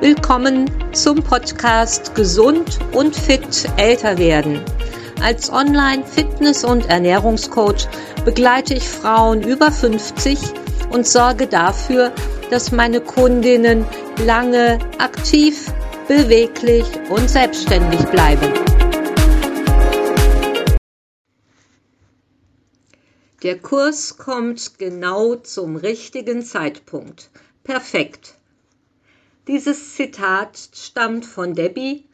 Willkommen zum Podcast Gesund und fit älter werden. Als Online-Fitness- und Ernährungscoach begleite ich Frauen über 50 und sorge dafür, dass meine Kundinnen lange aktiv, beweglich und selbstständig bleiben. Der Kurs kommt genau zum richtigen Zeitpunkt. Perfekt. Dieses Zitat stammt von Debbie,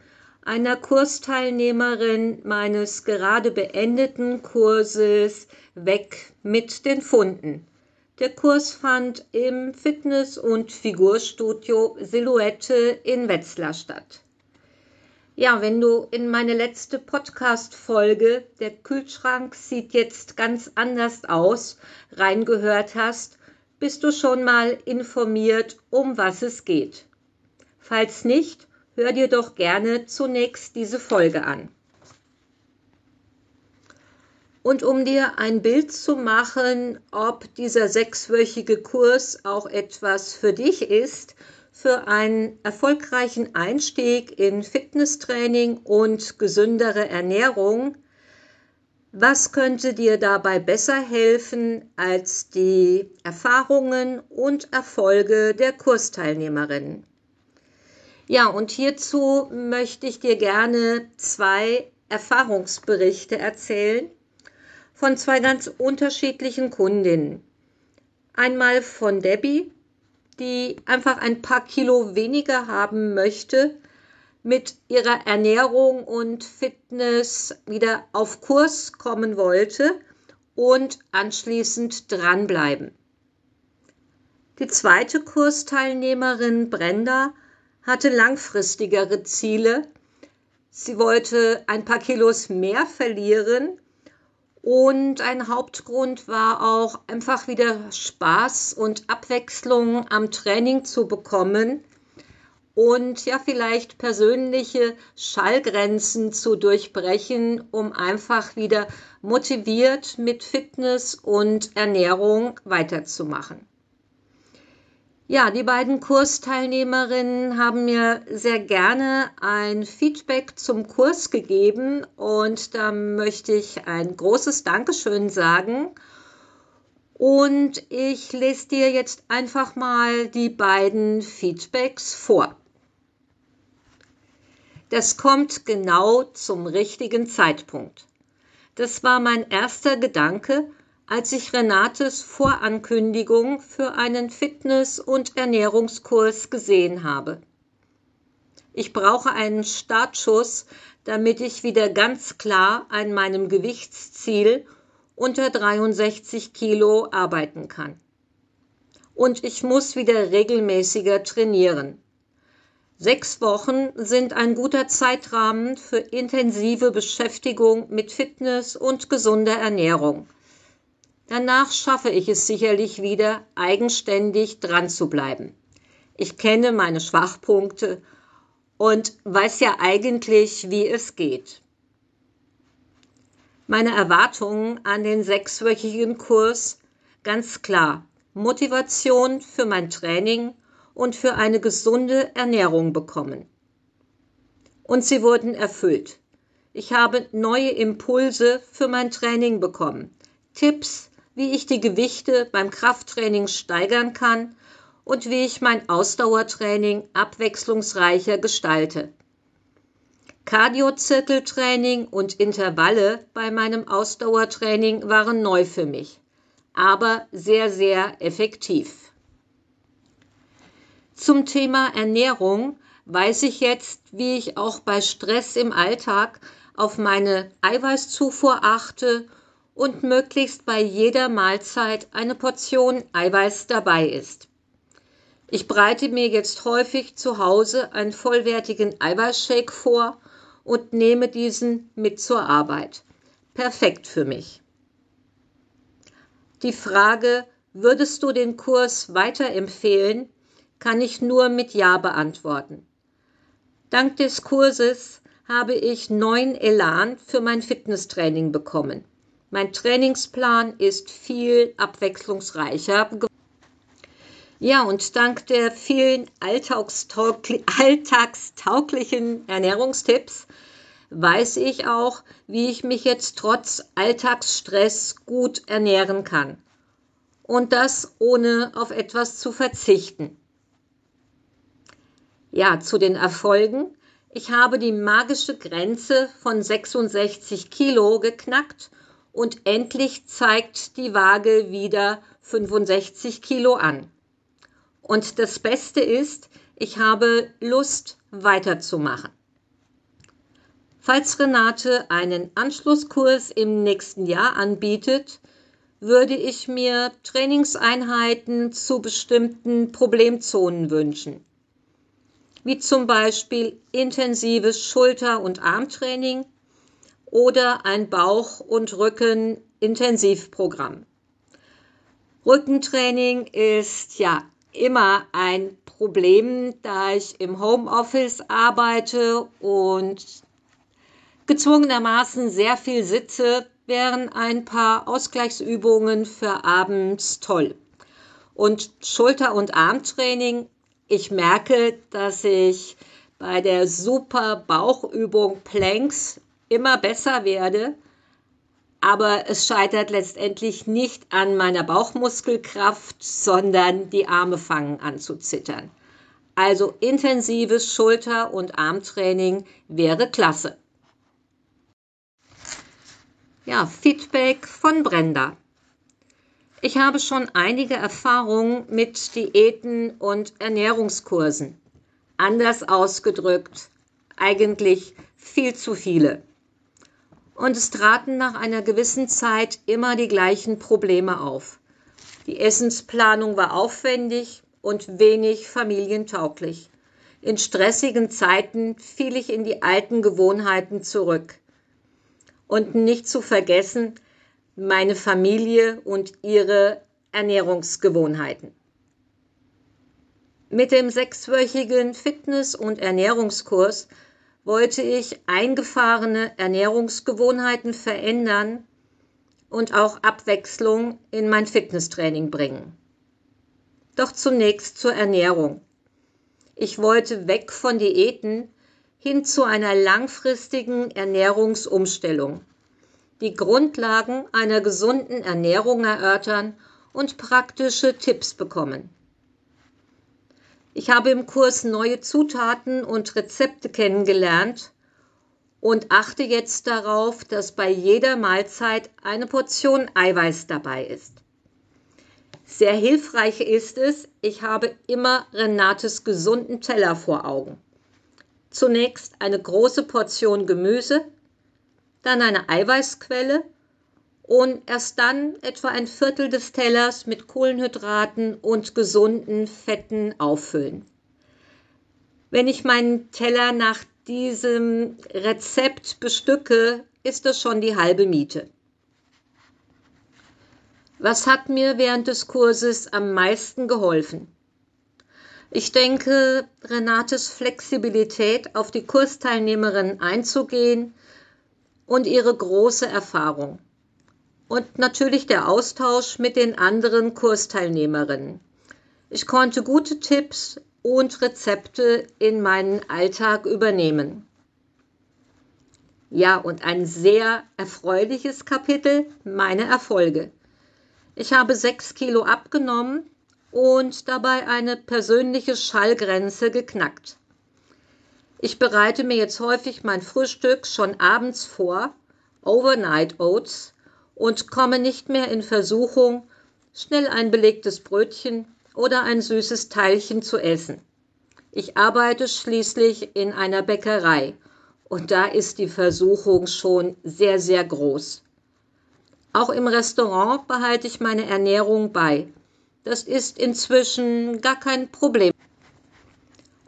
einer Kursteilnehmerin meines gerade beendeten Kurses Weg mit den Funden. Der Kurs fand im Fitness- und Figurstudio Silhouette in Wetzlar statt. Ja, wenn du in meine letzte Podcast-Folge, der Kühlschrank sieht jetzt ganz anders aus, reingehört hast, bist du schon mal informiert, um was es geht. Falls nicht, hör dir doch gerne zunächst diese Folge an. Und um dir ein Bild zu machen, ob dieser sechswöchige Kurs auch etwas für dich ist, für einen erfolgreichen Einstieg in Fitnesstraining und gesündere Ernährung, was könnte dir dabei besser helfen als die Erfahrungen und Erfolge der Kursteilnehmerinnen? Ja, und hierzu möchte ich dir gerne zwei Erfahrungsberichte erzählen von zwei ganz unterschiedlichen Kundinnen. Einmal von Debbie, die einfach ein paar Kilo weniger haben möchte, mit ihrer Ernährung und Fitness wieder auf Kurs kommen wollte und anschließend dranbleiben. Die zweite Kursteilnehmerin Brenda hatte langfristigere Ziele. Sie wollte ein paar Kilos mehr verlieren und ein Hauptgrund war auch einfach wieder Spaß und Abwechslung am Training zu bekommen und ja vielleicht persönliche Schallgrenzen zu durchbrechen, um einfach wieder motiviert mit Fitness und Ernährung weiterzumachen. Ja, die beiden Kursteilnehmerinnen haben mir sehr gerne ein Feedback zum Kurs gegeben und da möchte ich ein großes Dankeschön sagen. Und ich lese dir jetzt einfach mal die beiden Feedbacks vor. Das kommt genau zum richtigen Zeitpunkt. Das war mein erster Gedanke, als ich Renates Vorankündigung für einen Fitness- und Ernährungskurs gesehen habe. Ich brauche einen Startschuss, damit ich wieder ganz klar an meinem Gewichtsziel unter 63 Kilo arbeiten kann. Und ich muss wieder regelmäßiger trainieren. Sechs Wochen sind ein guter Zeitrahmen für intensive Beschäftigung mit Fitness und gesunder Ernährung. Danach schaffe ich es sicherlich wieder, eigenständig dran zu bleiben. Ich kenne meine Schwachpunkte und weiß ja eigentlich, wie es geht. Meine Erwartungen an den sechswöchigen Kurs ganz klar. Motivation für mein Training und für eine gesunde Ernährung bekommen. Und sie wurden erfüllt. Ich habe neue Impulse für mein Training bekommen. Tipps, wie ich die Gewichte beim Krafttraining steigern kann und wie ich mein Ausdauertraining abwechslungsreicher gestalte. Cardio-Zirkeltraining und Intervalle bei meinem Ausdauertraining waren neu für mich, aber sehr, sehr effektiv. Zum Thema Ernährung weiß ich jetzt, wie ich auch bei Stress im Alltag auf meine Eiweißzufuhr achte und möglichst bei jeder Mahlzeit eine Portion Eiweiß dabei ist. Ich bereite mir jetzt häufig zu Hause einen vollwertigen Eiweißshake vor und nehme diesen mit zur Arbeit. Perfekt für mich. Die Frage, würdest du den Kurs weiterempfehlen, kann ich nur mit Ja beantworten. Dank des Kurses habe ich neuen Elan für mein Fitnesstraining bekommen. Mein Trainingsplan ist viel abwechslungsreicher. Ja, und dank der vielen alltagstauglichen Ernährungstipps weiß ich auch, wie ich mich jetzt trotz Alltagsstress gut ernähren kann. Und das ohne auf etwas zu verzichten. Ja, zu den Erfolgen. Ich habe die magische Grenze von 66 Kilo geknackt und endlich zeigt die Waage wieder 65 Kilo an. Und das Beste ist, ich habe Lust weiterzumachen. Falls Renate einen Anschlusskurs im nächsten Jahr anbietet, würde ich mir Trainingseinheiten zu bestimmten Problemzonen wünschen, wie zum Beispiel intensives Schulter- und Armtraining oder ein Bauch- und Rücken-Intensivprogramm. Rückentraining ist ja immer ein Problem, da ich im Homeoffice arbeite und gezwungenermaßen sehr viel sitze, wären ein paar Ausgleichsübungen für abends toll. Und Schulter- und Armtraining, ich merke, dass ich bei der super Bauchübung Planks immer besser werde, aber es scheitert letztendlich nicht an meiner Bauchmuskelkraft, sondern die Arme fangen an zu zittern. Also intensives Schulter- und Armtraining wäre klasse. Ja, Feedback von Brenda. Ich habe schon einige Erfahrungen mit Diäten und Ernährungskursen. Anders ausgedrückt, eigentlich viel zu viele. Und es traten nach einer gewissen Zeit immer die gleichen Probleme auf. Die Essensplanung war aufwendig und wenig familientauglich. In stressigen Zeiten fiel ich in die alten Gewohnheiten zurück. Und nicht zu vergessen, meine Familie und ihre Ernährungsgewohnheiten. Mit dem sechswöchigen Fitness- und Ernährungskurs wollte ich eingefahrene Ernährungsgewohnheiten verändern und auch Abwechslung in mein Fitnesstraining bringen. Doch zunächst zur Ernährung. Ich wollte weg von Diäten hin zu einer langfristigen Ernährungsumstellung, die Grundlagen einer gesunden Ernährung erörtern und praktische Tipps bekommen. Ich habe im Kurs neue Zutaten und Rezepte kennengelernt und achte jetzt darauf, dass bei jeder Mahlzeit eine Portion Eiweiß dabei ist. Sehr hilfreich ist es, ich habe immer Renates gesunden Teller vor Augen. Zunächst eine große Portion Gemüse, dann eine Eiweißquelle und erst dann etwa ein Viertel des Tellers mit Kohlenhydraten und gesunden Fetten auffüllen. Wenn ich meinen Teller nach diesem Rezept bestücke, ist das schon die halbe Miete. Was hat mir während des Kurses am meisten geholfen? Ich denke, Renates Flexibilität auf die Kursteilnehmerin einzugehen und ihre große Erfahrung. Und natürlich der Austausch mit den anderen Kursteilnehmerinnen. Ich konnte gute Tipps und Rezepte in meinen Alltag übernehmen. Ja, und ein sehr erfreuliches Kapitel, meine Erfolge. Ich habe sechs Kilo abgenommen und dabei eine persönliche Schallgrenze geknackt. Ich bereite mir jetzt häufig mein Frühstück schon abends vor, Overnight Oats, und komme nicht mehr in Versuchung, schnell ein belegtes Brötchen oder ein süßes Teilchen zu essen. Ich arbeite schließlich in einer Bäckerei und da ist die Versuchung schon sehr, sehr groß. Auch im Restaurant behalte ich meine Ernährung bei. Das ist inzwischen gar kein Problem.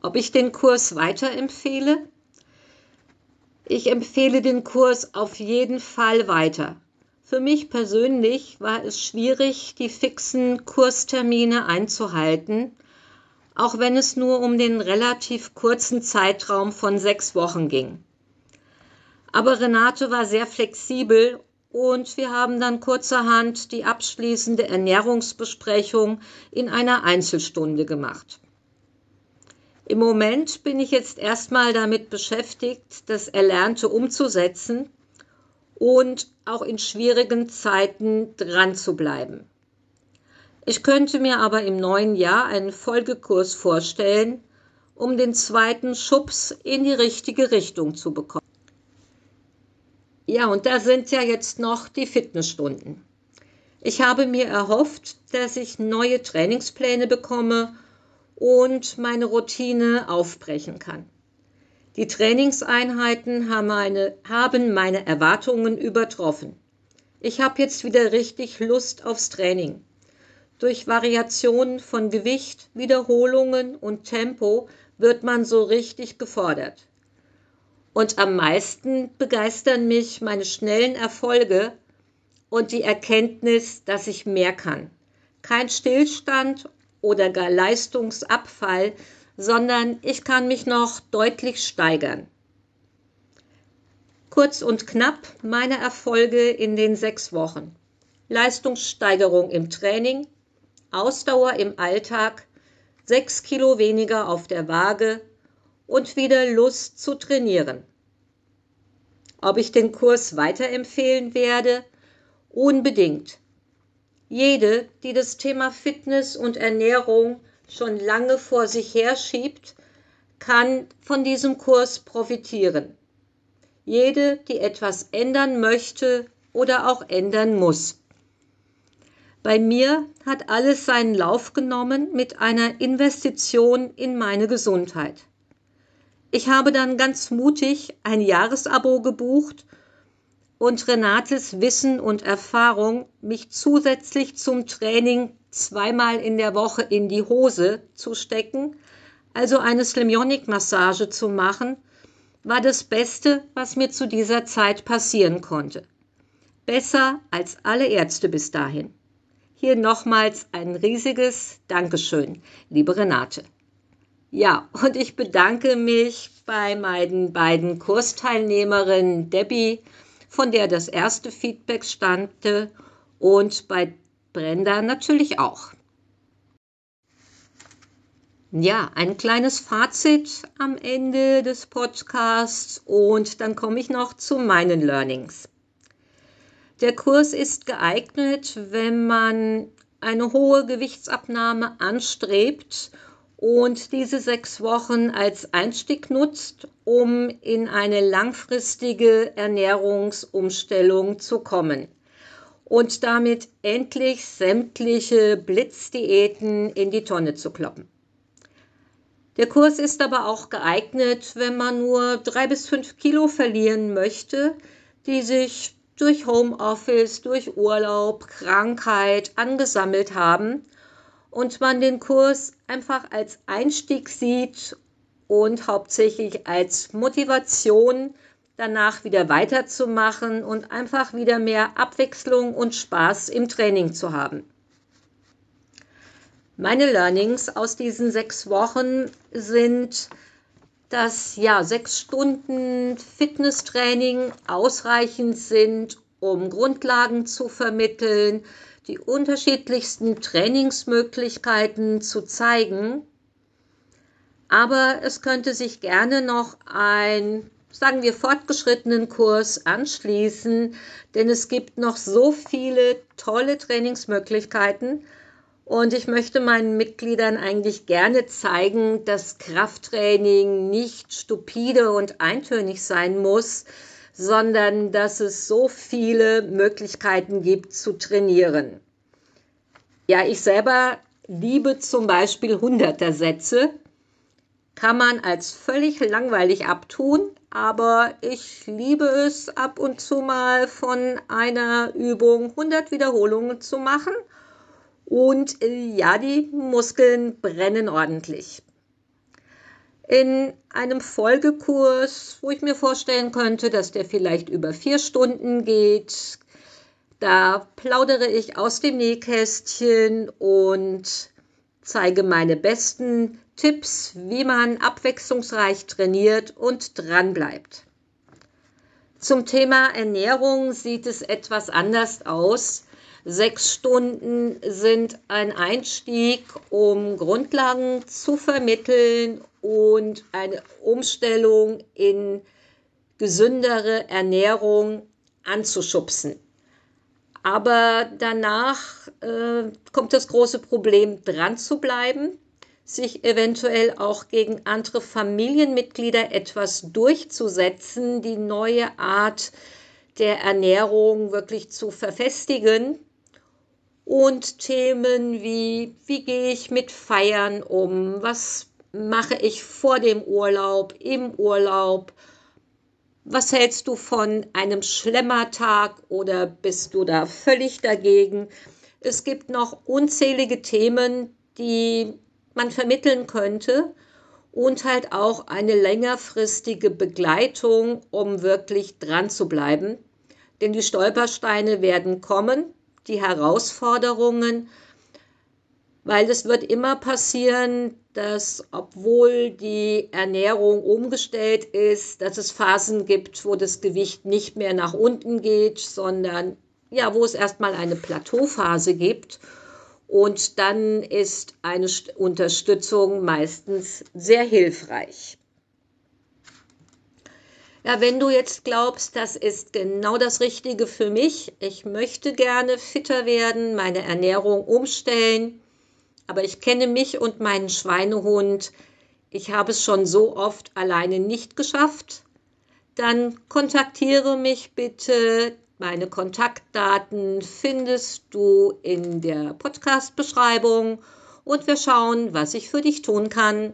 Ob ich den Kurs weiterempfehle? Ich empfehle den Kurs auf jeden Fall weiter. Für mich persönlich war es schwierig, die fixen Kurstermine einzuhalten, auch wenn es nur um den relativ kurzen Zeitraum von sechs Wochen ging. Aber Renate war sehr flexibel und wir haben dann kurzerhand die abschließende Ernährungsbesprechung in einer Einzelstunde gemacht. Im Moment bin ich jetzt erstmal damit beschäftigt, das Erlernte umzusetzen und auch in schwierigen Zeiten dran zu bleiben. Ich könnte mir aber im neuen Jahr einen Folgekurs vorstellen, um den zweiten Schubs in die richtige Richtung zu bekommen. Ja, und da sind ja jetzt noch die Fitnessstunden. Ich habe mir erhofft, dass ich neue Trainingspläne bekomme und meine Routine aufbrechen kann. Die Trainingseinheiten haben meine, haben meine Erwartungen übertroffen. Ich habe jetzt wieder richtig Lust aufs Training. Durch Variationen von Gewicht, Wiederholungen und Tempo wird man so richtig gefordert. Und am meisten begeistern mich meine schnellen Erfolge und die Erkenntnis, dass ich mehr kann. Kein Stillstand oder gar Leistungsabfall, sondern ich kann mich noch deutlich steigern. Kurz und knapp meine Erfolge in den sechs Wochen. Leistungssteigerung im Training, Ausdauer im Alltag, sechs Kilo weniger auf der Waage und wieder Lust zu trainieren. Ob ich den Kurs weiterempfehlen werde? Unbedingt. Jede, die das Thema Fitness und Ernährung schon lange vor sich herschiebt, kann von diesem Kurs profitieren. Jede, die etwas ändern möchte oder auch ändern muss. Bei mir hat alles seinen Lauf genommen mit einer Investition in meine Gesundheit. Ich habe dann ganz mutig ein Jahresabo gebucht und Renates Wissen und Erfahrung, mich zusätzlich zum Training zweimal in der Woche in die Hose zu stecken, also eine Slimonic-Massage zu machen, war das Beste, was mir zu dieser Zeit passieren konnte. Besser als alle Ärzte bis dahin. Hier nochmals ein riesiges Dankeschön, liebe Renate. Ja, und ich bedanke mich bei meinen beiden Kursteilnehmerinnen Debbie, von der das erste Feedback stammte, und bei Brenda natürlich auch. Ja, ein kleines Fazit am Ende des Podcasts und dann komme ich noch zu meinen Learnings. Der Kurs ist geeignet, wenn man eine hohe Gewichtsabnahme anstrebt und diese sechs Wochen als Einstieg nutzt, um in eine langfristige Ernährungsumstellung zu kommen und damit endlich sämtliche Blitzdiäten in die Tonne zu kloppen. Der Kurs ist aber auch geeignet, wenn man nur drei bis fünf Kilo verlieren möchte, die sich durch Homeoffice, durch Urlaub, Krankheit angesammelt haben und man den Kurs einfach als Einstieg sieht und hauptsächlich als Motivation, danach wieder weiterzumachen und einfach wieder mehr Abwechslung und Spaß im Training zu haben. Meine Learnings aus diesen sechs Wochen sind, dass ja sechs Stunden Fitnesstraining ausreichend sind, um Grundlagen zu vermitteln, die unterschiedlichsten Trainingsmöglichkeiten zu zeigen. Aber es könnte sich gerne noch ein, sagen wir, fortgeschrittenen Kurs anschließen, denn es gibt noch so viele tolle Trainingsmöglichkeiten. Und ich möchte meinen Mitgliedern eigentlich gerne zeigen, dass Krafttraining nicht stupide und eintönig sein muss, sondern dass es so viele Möglichkeiten gibt zu trainieren. Ja, ich selber liebe zum Beispiel Hunderter-Sätze. Kann man als völlig langweilig abtun, aber ich liebe es ab und zu mal von einer Übung 100 Wiederholungen zu machen. Und äh, ja, die Muskeln brennen ordentlich in einem Folgekurs, wo ich mir vorstellen könnte, dass der vielleicht über vier Stunden geht. Da plaudere ich aus dem Nähkästchen und zeige meine besten Tipps, wie man abwechslungsreich trainiert und dran bleibt. Zum Thema Ernährung sieht es etwas anders aus. Sechs Stunden sind ein Einstieg, um Grundlagen zu vermitteln und eine Umstellung in gesündere Ernährung anzuschubsen. Aber danach äh, kommt das große Problem, dran zu bleiben, sich eventuell auch gegen andere Familienmitglieder etwas durchzusetzen, die neue Art der Ernährung wirklich zu verfestigen. Und Themen wie, wie gehe ich mit Feiern um? Was mache ich vor dem Urlaub, im Urlaub? Was hältst du von einem Schlemmertag oder bist du da völlig dagegen? Es gibt noch unzählige Themen, die man vermitteln könnte und halt auch eine längerfristige Begleitung, um wirklich dran zu bleiben. Denn die Stolpersteine werden kommen, die Herausforderungen, weil es wird immer passieren, dass obwohl die Ernährung umgestellt ist, dass es Phasen gibt, wo das Gewicht nicht mehr nach unten geht, sondern ja, wo es erstmal eine Plateauphase gibt. Und dann ist eine Unterstützung meistens sehr hilfreich. Ja, wenn du jetzt glaubst, das ist genau das Richtige für mich, ich möchte gerne fitter werden, meine Ernährung umstellen, aber ich kenne mich und meinen Schweinehund. Ich habe es schon so oft alleine nicht geschafft. Dann kontaktiere mich bitte. Meine Kontaktdaten findest du in der Podcast-Beschreibung und wir schauen, was ich für dich tun kann.